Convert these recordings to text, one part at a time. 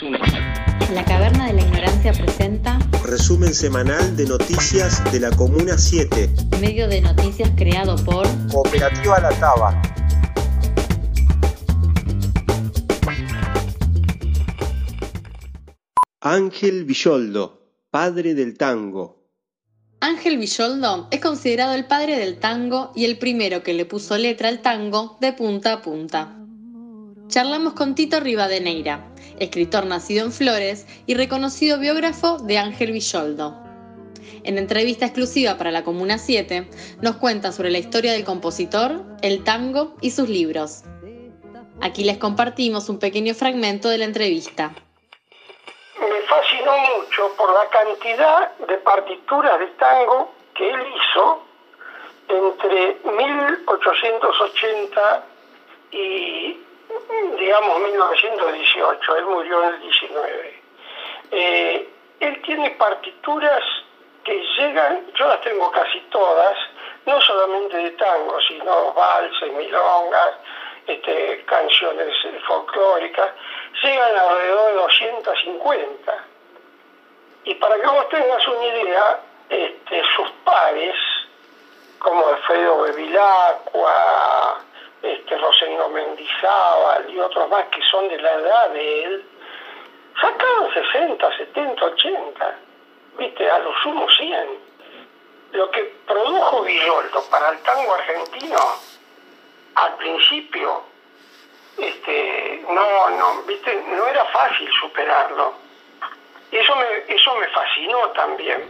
La Caverna de la Ignorancia presenta Resumen semanal de noticias de la Comuna 7. medio de noticias creado por Cooperativa La Taba. Ángel Villoldo, padre del tango. Ángel Villoldo es considerado el padre del tango y el primero que le puso letra al tango de punta a punta. Charlamos con Tito Rivadeneira, escritor nacido en Flores y reconocido biógrafo de Ángel Villoldo. En entrevista exclusiva para la Comuna 7, nos cuenta sobre la historia del compositor, el tango y sus libros. Aquí les compartimos un pequeño fragmento de la entrevista. me fascinó mucho por la cantidad de partituras de tango que él hizo entre 1880 y, digamos, 1918. Él murió en el 19. Eh, él tiene partituras que llegan, yo las tengo casi todas, no solamente de tango, sino valses, milongas, este, canciones eh, folclóricas, llegan alrededor de 250. Y para que vos tengas una idea, este, sus pares, como Alfredo Bevilacqua, este, Rosendo Mendizábal y otros más que son de la edad de él, sacaban 60, 70, 80, viste, a lo sumo 100. Lo que produjo Villoldo para el tango argentino al principio este, no, no, viste, no era fácil superarlo. Eso me, eso me fascinó también.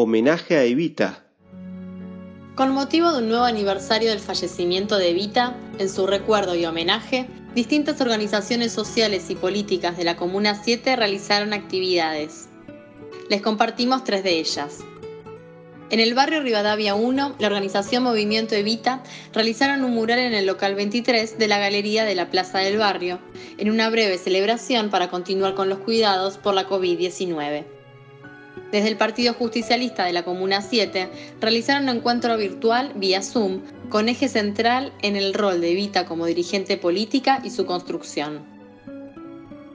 Homenaje a Evita. Con motivo de un nuevo aniversario del fallecimiento de Evita, en su recuerdo y homenaje, distintas organizaciones sociales y políticas de la Comuna 7 realizaron actividades. Les compartimos tres de ellas. En el barrio Rivadavia 1, la organización Movimiento Evita realizaron un mural en el local 23 de la Galería de la Plaza del Barrio, en una breve celebración para continuar con los cuidados por la COVID-19. Desde el Partido Justicialista de la Comuna 7 realizaron un encuentro virtual vía Zoom con eje central en el rol de Evita como dirigente política y su construcción.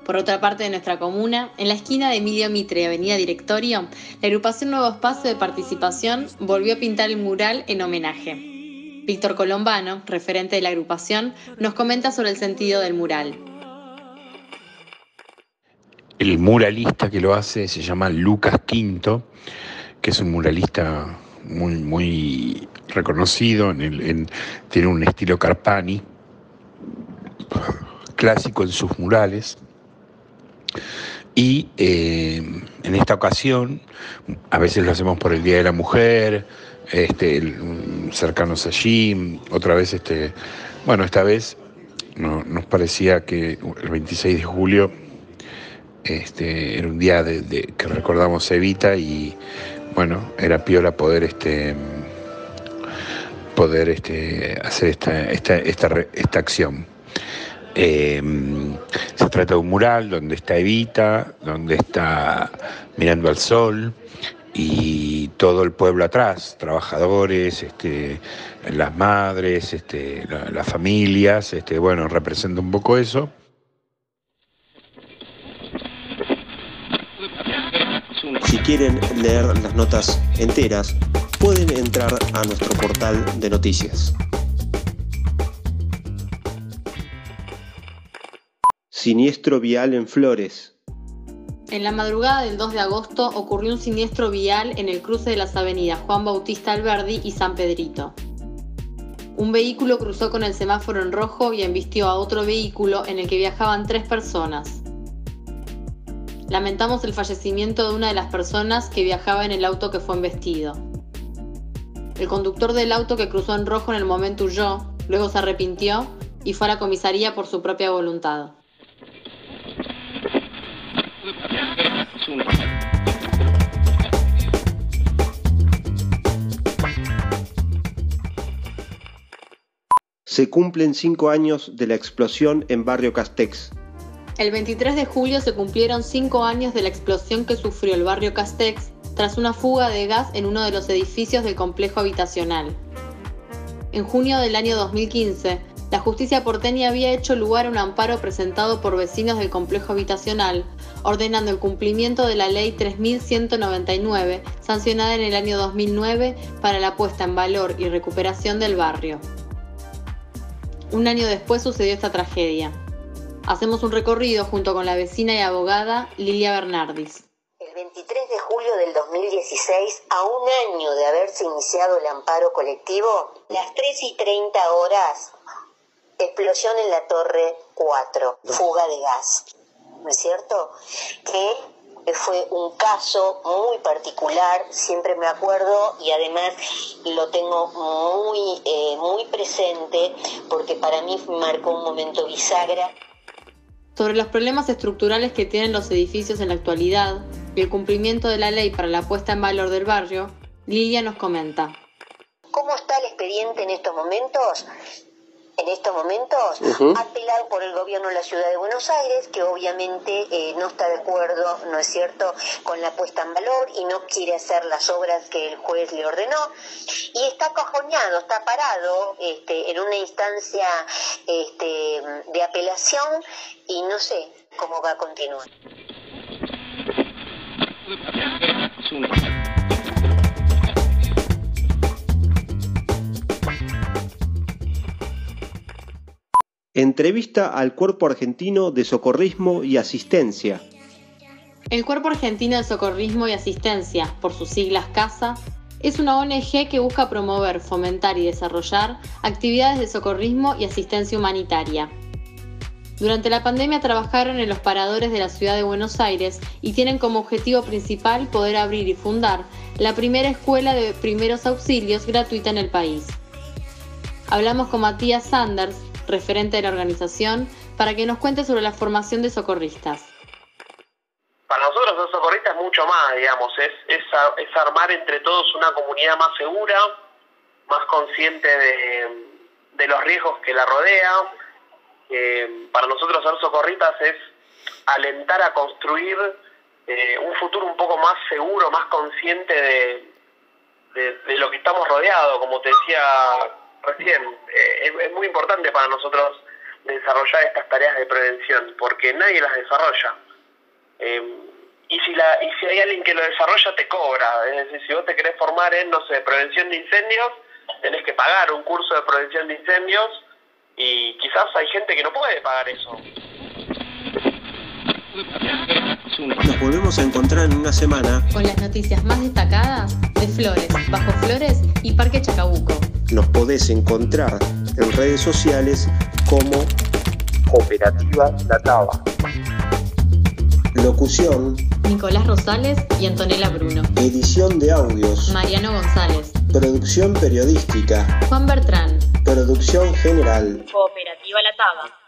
Por otra parte de nuestra comuna, en la esquina de Emilio Mitre y Avenida Directorio, la agrupación Nuevo Espacio de Participación volvió a pintar el mural en homenaje. Víctor Colombano, referente de la agrupación, nos comenta sobre el sentido del mural. El muralista que lo hace se llama Lucas Quinto, que es un muralista muy, muy reconocido, tiene un estilo Carpani, clásico en sus murales. Y eh, en esta ocasión, a veces lo hacemos por el Día de la Mujer, este, cercanos allí, otra vez, este, bueno, esta vez no- nos parecía que el 26 de julio este, era un día de, que recordamos Evita y bueno, era piola poder este poder este, hacer esta, esta, esta, esta acción. Eh, se trata de un mural donde está Evita, donde está mirando al sol y todo el pueblo atrás, trabajadores, este, las madres, este, la- las familias, este, bueno, representa un poco eso. Si quieren leer las notas enteras, pueden entrar a nuestro portal de noticias. Siniestro vial en Flores. En la madrugada del 2 de agosto ocurrió un siniestro vial en el cruce de las avenidas Juan Bautista Alberdi y San Pedrito. Un vehículo cruzó con el semáforo en rojo y embistió a otro vehículo en el que viajaban tres personas. Lamentamos el fallecimiento de una de las personas que viajaba en el auto que fue embestido. El conductor del auto que cruzó en rojo en el momento huyó, luego se arrepintió y fue a la comisaría por su propia voluntad. se cumplen cinco años de la explosión en Barrio Castex. El 23 de julio se cumplieron cinco años de la explosión que sufrió el barrio Castex tras una fuga de gas en uno de los edificios del complejo habitacional. En junio del año 2015, la justicia porteña había hecho lugar a un amparo presentado por vecinos del complejo habitacional, ordenando el cumplimiento de la ley 3199, sancionada en el año 2009 para la puesta en valor y recuperación del barrio. Un año después sucedió esta tragedia. Hacemos un recorrido junto con la vecina y abogada Lilia Bernardis. El 23 de julio del 2016, a un año de haberse iniciado el amparo colectivo, las 3 y 30 horas, explosión en la torre 4, fuga de gas. ¿No es cierto? Que fue un caso muy particular, siempre me acuerdo y además lo tengo muy, eh, muy presente porque para mí marcó un momento bisagra sobre los problemas estructurales que tienen los edificios en la actualidad y el cumplimiento de la ley para la puesta en valor del barrio, Lilia nos comenta. ¿Cómo está el expediente en estos momentos? En estos momentos, apelado por el gobierno de la ciudad de Buenos Aires, que obviamente eh, no está de acuerdo, ¿no es cierto?, con la puesta en valor y no quiere hacer las obras que el juez le ordenó. Y está cajoneado, está parado este, en una instancia este, de apelación y no sé cómo va a continuar. Entrevista al Cuerpo Argentino de Socorrismo y Asistencia. El Cuerpo Argentino de Socorrismo y Asistencia, por sus siglas CASA, es una ONG que busca promover, fomentar y desarrollar actividades de socorrismo y asistencia humanitaria. Durante la pandemia trabajaron en los paradores de la ciudad de Buenos Aires y tienen como objetivo principal poder abrir y fundar la primera escuela de primeros auxilios gratuita en el país. Hablamos con Matías Sanders, referente de la organización, para que nos cuente sobre la formación de socorristas. Para nosotros los socorristas es mucho más, digamos, es, es, armar entre todos una comunidad más segura, más consciente de, de los riesgos que la rodea. para nosotros ser socorristas es alentar a construir eh, un futuro un poco más seguro, más consciente de, de, de, lo que estamos rodeados, como te decía recién, eh, es, muy importante para nosotros desarrollar estas tareas de prevención, porque nadie las desarrolla. Eh, y si la y si hay alguien que lo desarrolla, te cobra. Es decir, si vos te querés formar en, no sé, prevención de incendios, tenés que pagar un curso de prevención de incendios y quizás hay gente que no puede pagar eso. Nos volvemos a encontrar en una semana con las noticias más destacadas de Flores, Bajo Flores y Parque Chacabuco. Nos podés encontrar en redes sociales como Cooperativa La Taba. Locución Nicolás Rosales y Antonella Bruno. Edición de audios Mariano González. Producción periodística Juan Bertrán. Producción general Cooperativa La Taba.